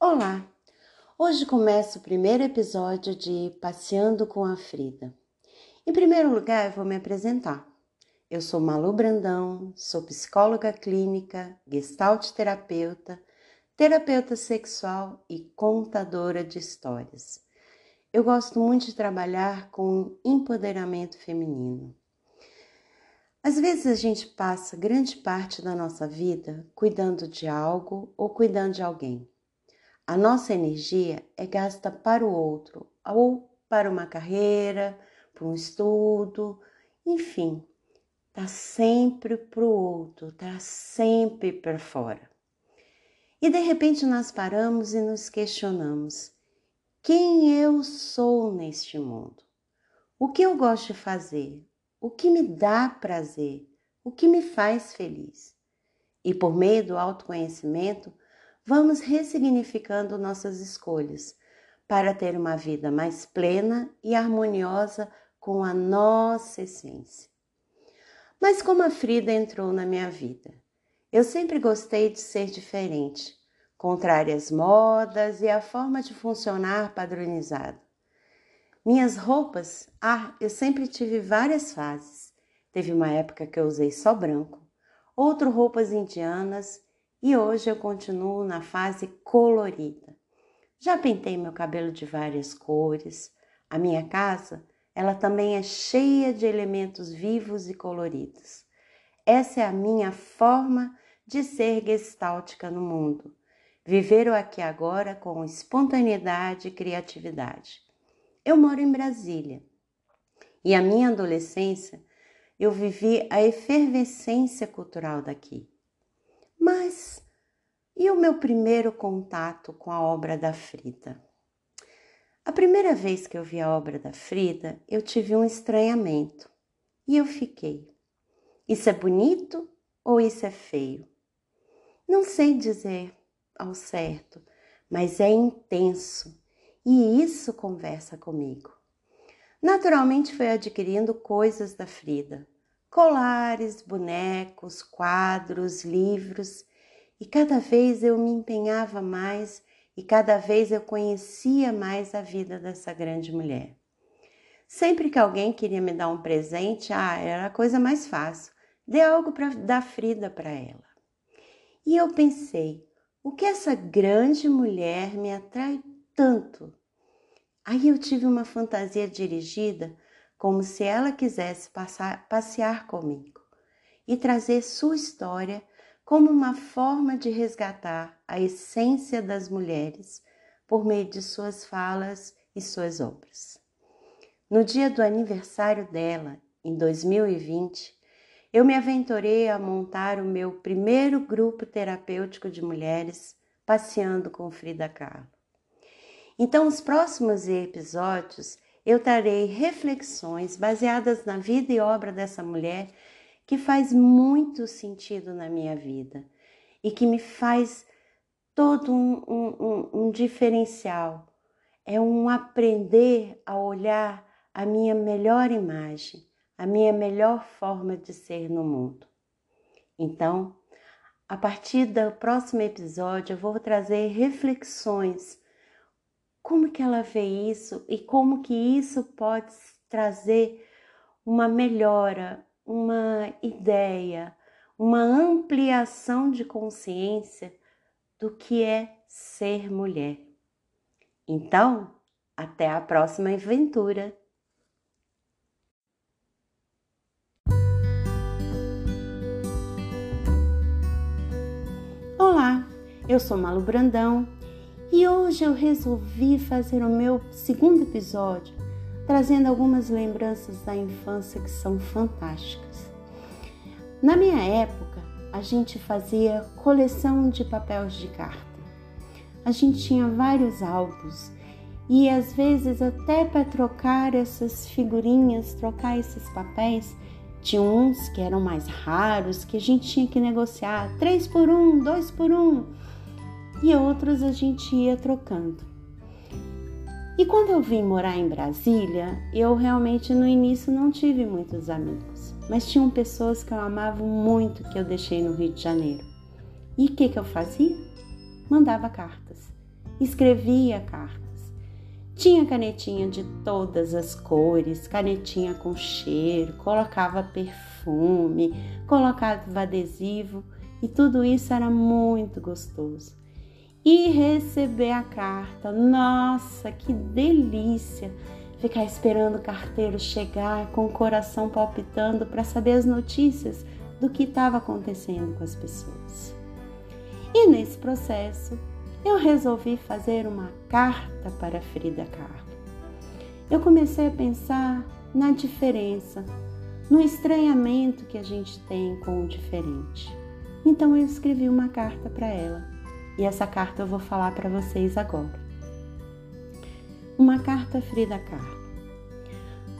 Olá! Hoje começa o primeiro episódio de Passeando com a Frida. Em primeiro lugar, eu vou me apresentar. Eu sou Malu Brandão, sou psicóloga clínica, gestalt terapeuta, terapeuta sexual e contadora de histórias. Eu gosto muito de trabalhar com empoderamento feminino. Às vezes a gente passa grande parte da nossa vida cuidando de algo ou cuidando de alguém. A nossa energia é gasta para o outro, ou para uma carreira, para um estudo, enfim, tá sempre para o outro, tá sempre por fora. E de repente nós paramos e nos questionamos: quem eu sou neste mundo? O que eu gosto de fazer? O que me dá prazer? O que me faz feliz? E por meio do autoconhecimento, vamos ressignificando nossas escolhas para ter uma vida mais plena e harmoniosa com a nossa essência. Mas como a Frida entrou na minha vida? Eu sempre gostei de ser diferente, contrária às modas e à forma de funcionar padronizada. Minhas roupas, ah, eu sempre tive várias fases. Teve uma época que eu usei só branco, outro roupas indianas e hoje eu continuo na fase colorida. Já pintei meu cabelo de várias cores. A minha casa, ela também é cheia de elementos vivos e coloridos. Essa é a minha forma de ser gestáltica no mundo. Viver o aqui agora com espontaneidade e criatividade. Eu moro em Brasília e a minha adolescência eu vivi a efervescência cultural daqui. Mas e o meu primeiro contato com a obra da Frida? A primeira vez que eu vi a obra da Frida, eu tive um estranhamento e eu fiquei: isso é bonito ou isso é feio? Não sei dizer ao certo, mas é intenso e isso conversa comigo. Naturalmente foi adquirindo coisas da Frida, colares, bonecos, quadros, livros, e cada vez eu me empenhava mais e cada vez eu conhecia mais a vida dessa grande mulher. Sempre que alguém queria me dar um presente, ah, era a coisa mais fácil. Dê algo para dar Frida para ela. E eu pensei, o que essa grande mulher me atrai tanto? Aí eu tive uma fantasia dirigida como se ela quisesse passar, passear comigo e trazer sua história como uma forma de resgatar a essência das mulheres por meio de suas falas e suas obras. No dia do aniversário dela, em 2020, eu me aventurei a montar o meu primeiro grupo terapêutico de mulheres passeando com Frida Kahlo. Então, os próximos episódios eu trarei reflexões baseadas na vida e obra dessa mulher que faz muito sentido na minha vida e que me faz todo um, um, um, diferencial. É um aprender a olhar a minha melhor imagem, a minha melhor forma de ser no mundo. Então, a partir do próximo episódio, eu vou trazer reflexões como que ela vê isso e como que isso pode trazer uma melhora, uma ideia, uma ampliação de consciência do que é ser mulher. Então, até a próxima aventura! Olá, eu sou Malu Brandão e hoje eu resolvi fazer o meu segundo episódio trazendo algumas lembranças da infância que são fantásticas. Na minha época, a gente fazia coleção de papéis de carta. A gente tinha vários álbuns e às vezes até para trocar essas figurinhas, trocar esses papéis, tinha uns que eram mais raros que a gente tinha que negociar três por um, dois por um e outros a gente ia trocando. E quando eu vim morar em Brasília, eu realmente no início não tive muitos amigos, mas tinham pessoas que eu amava muito que eu deixei no Rio de Janeiro. E o que, que eu fazia? Mandava cartas. escrevia cartas. Tinha canetinha de todas as cores, canetinha com cheiro, colocava perfume, colocava adesivo e tudo isso era muito gostoso. E receber a carta, nossa, que delícia! Ficar esperando o carteiro chegar com o coração palpitando para saber as notícias do que estava acontecendo com as pessoas. E nesse processo, eu resolvi fazer uma carta para Frida Kahlo. Eu comecei a pensar na diferença, no estranhamento que a gente tem com o diferente. Então eu escrevi uma carta para ela e essa carta eu vou falar para vocês agora. Uma carta Frida Kahlo.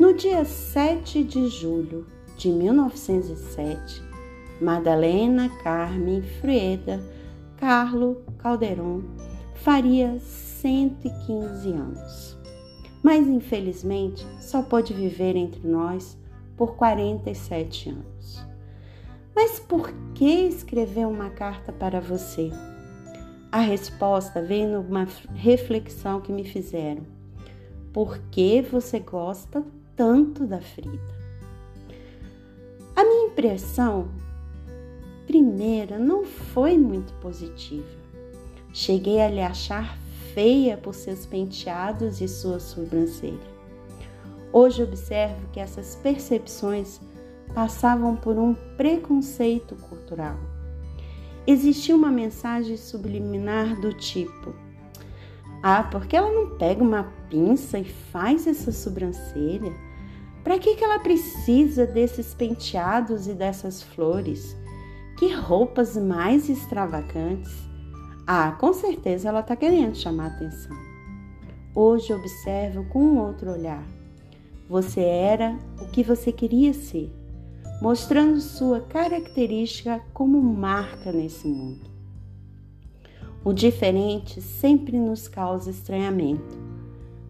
No dia 7 de julho de 1907, Madalena Carmen Frieda Carlo Calderon faria 115 anos. Mas infelizmente só pôde viver entre nós por 47 anos. Mas por que escrever uma carta para você? A resposta vem numa reflexão que me fizeram. Por que você gosta tanto da Frida? A minha impressão primeira não foi muito positiva. Cheguei a lhe achar feia por seus penteados e sua sobrancelha. Hoje observo que essas percepções passavam por um preconceito cultural. Existia uma mensagem subliminar do tipo: Ah, porque ela não pega uma pinça e faz essa sobrancelha? Para que, que ela precisa desses penteados e dessas flores? Que roupas mais extravagantes! Ah, com certeza ela está querendo chamar atenção. Hoje observo com um outro olhar. Você era o que você queria ser, mostrando sua característica como marca nesse mundo. O diferente sempre nos causa estranhamento.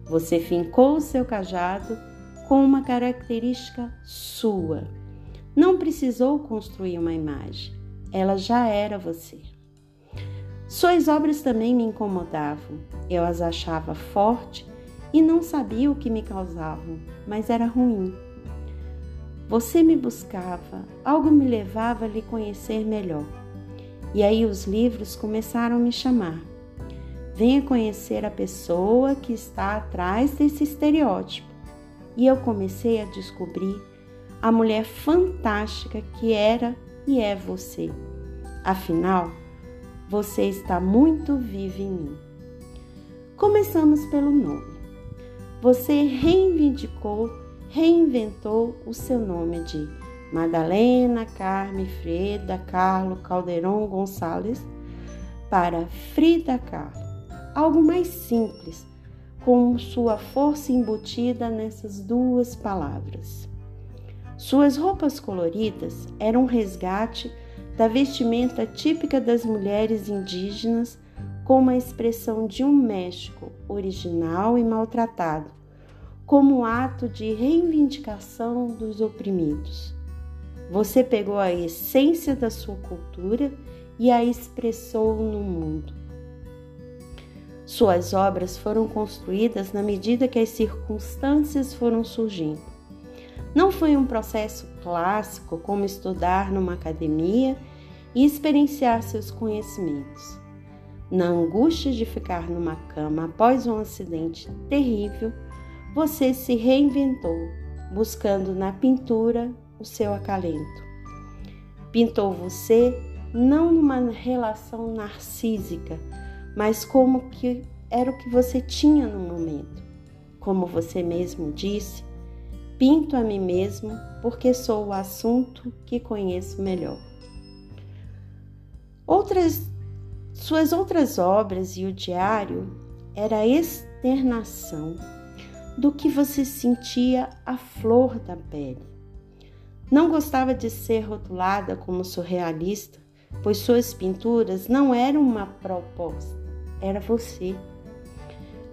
Você fincou o seu cajado com uma característica sua. Não precisou construir uma imagem ela já era você. Suas obras também me incomodavam. Eu as achava forte e não sabia o que me causavam, mas era ruim. Você me buscava, algo me levava a lhe conhecer melhor. E aí os livros começaram a me chamar. Venha conhecer a pessoa que está atrás desse estereótipo. E eu comecei a descobrir a mulher fantástica que era e é você. Afinal, você está muito vivo em mim. Começamos pelo nome. Você reivindicou, reinventou o seu nome de Madalena Carme Freda Carlo Calderon Gonçalves para Frida Kahlo. Algo mais simples, com sua força embutida nessas duas palavras. Suas roupas coloridas eram resgate da vestimenta típica das mulheres indígenas com uma expressão de um México original e maltratado, como ato de reivindicação dos oprimidos. Você pegou a essência da sua cultura e a expressou no mundo. Suas obras foram construídas na medida que as circunstâncias foram surgindo. Não foi um processo clássico como estudar numa academia e experienciar seus conhecimentos. Na angústia de ficar numa cama após um acidente terrível, você se reinventou, buscando na pintura o seu acalento. Pintou você não numa relação narcísica, mas como que era o que você tinha no momento. Como você mesmo disse, Pinto a mim mesmo porque sou o assunto que conheço melhor. Outras, suas outras obras e o diário era externação do que você sentia à flor da pele. Não gostava de ser rotulada como surrealista, pois suas pinturas não eram uma proposta, era você.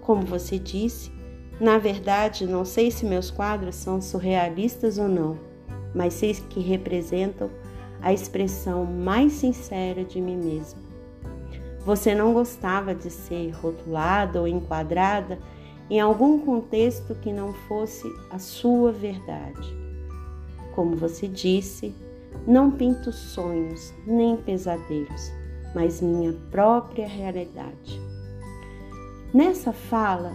Como você disse, na verdade, não sei se meus quadros são surrealistas ou não, mas sei que representam a expressão mais sincera de mim mesmo. Você não gostava de ser rotulada ou enquadrada em algum contexto que não fosse a sua verdade. Como você disse, não pinto sonhos nem pesadelos, mas minha própria realidade. Nessa fala,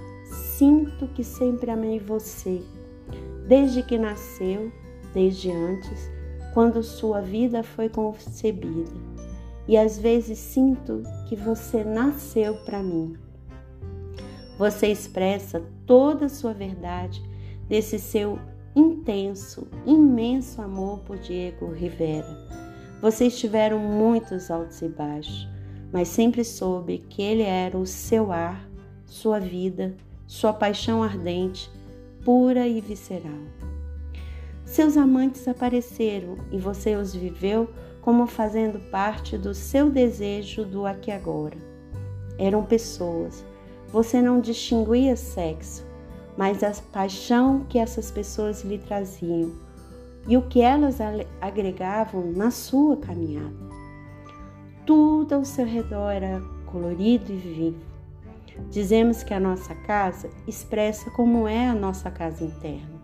sinto que sempre amei você, desde que nasceu, desde antes, quando sua vida foi concebida. E às vezes sinto que você nasceu para mim. Você expressa toda a sua verdade desse seu intenso, imenso amor por Diego Rivera. Vocês tiveram muitos altos e baixos, mas sempre soube que ele era o seu ar, sua vida, sua paixão ardente, pura e visceral. Seus amantes apareceram e você os viveu como fazendo parte do seu desejo do aqui agora. Eram pessoas. Você não distinguia sexo, mas a paixão que essas pessoas lhe traziam e o que elas agregavam na sua caminhada. Tudo ao seu redor era colorido e vivo. Dizemos que a nossa casa expressa como é a nossa casa interna.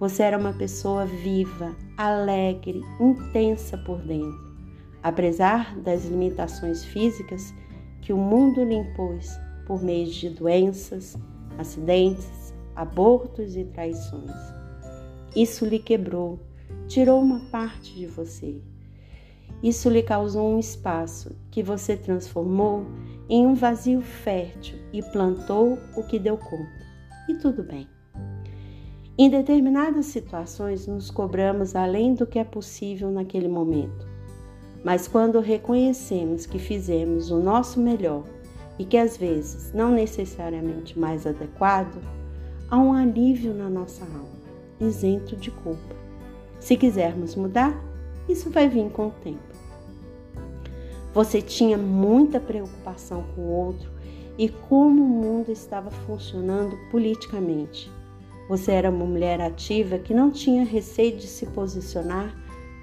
Você era uma pessoa viva, alegre, intensa por dentro, apesar das limitações físicas que o mundo lhe impôs por meio de doenças, acidentes, abortos e traições. Isso lhe quebrou, tirou uma parte de você. Isso lhe causou um espaço que você transformou em um vazio fértil e plantou o que deu conta. E tudo bem. Em determinadas situações, nos cobramos além do que é possível naquele momento. Mas quando reconhecemos que fizemos o nosso melhor e que às vezes não necessariamente mais adequado, há um alívio na nossa alma, isento de culpa. Se quisermos mudar, isso vai vir com o tempo. Você tinha muita preocupação com o outro e como o mundo estava funcionando politicamente. Você era uma mulher ativa que não tinha receio de se posicionar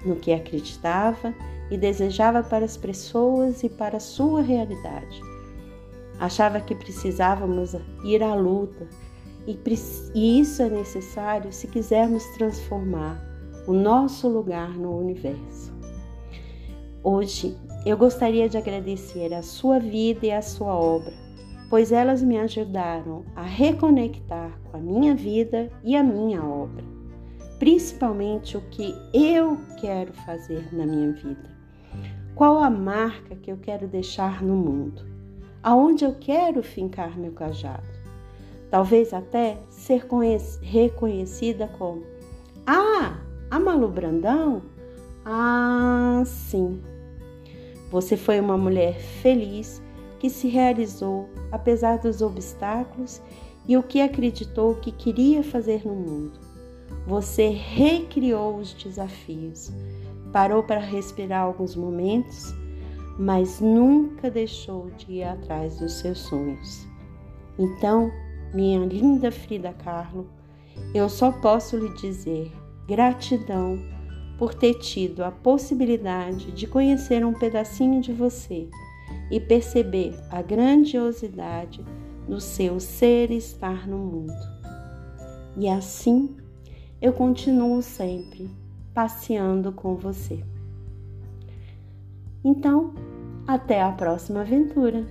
no que acreditava e desejava para as pessoas e para a sua realidade. Achava que precisávamos ir à luta e, e isso é necessário se quisermos transformar o nosso lugar no universo. Hoje eu gostaria de agradecer a sua vida e a sua obra pois elas me ajudaram a reconectar com a minha vida e a minha obra, principalmente o que eu quero fazer na minha vida. Qual a marca que eu quero deixar no mundo? Aonde eu quero fincar meu cajado? Talvez até ser reconhecida como: Ah, a Malu Brandão? Ah, sim. Você foi uma mulher feliz que se realizou apesar dos obstáculos e o que acreditou que queria fazer no mundo. Você recriou os desafios, parou para respirar alguns momentos, mas nunca deixou de ir atrás dos seus sonhos. Então, minha linda Frida Kahlo, eu só posso lhe dizer gratidão por ter tido a possibilidade de conhecer um pedacinho de você e perceber a grandiosidade do seu ser estar no mundo. E assim eu continuo sempre passeando com você. Então, até a próxima aventura!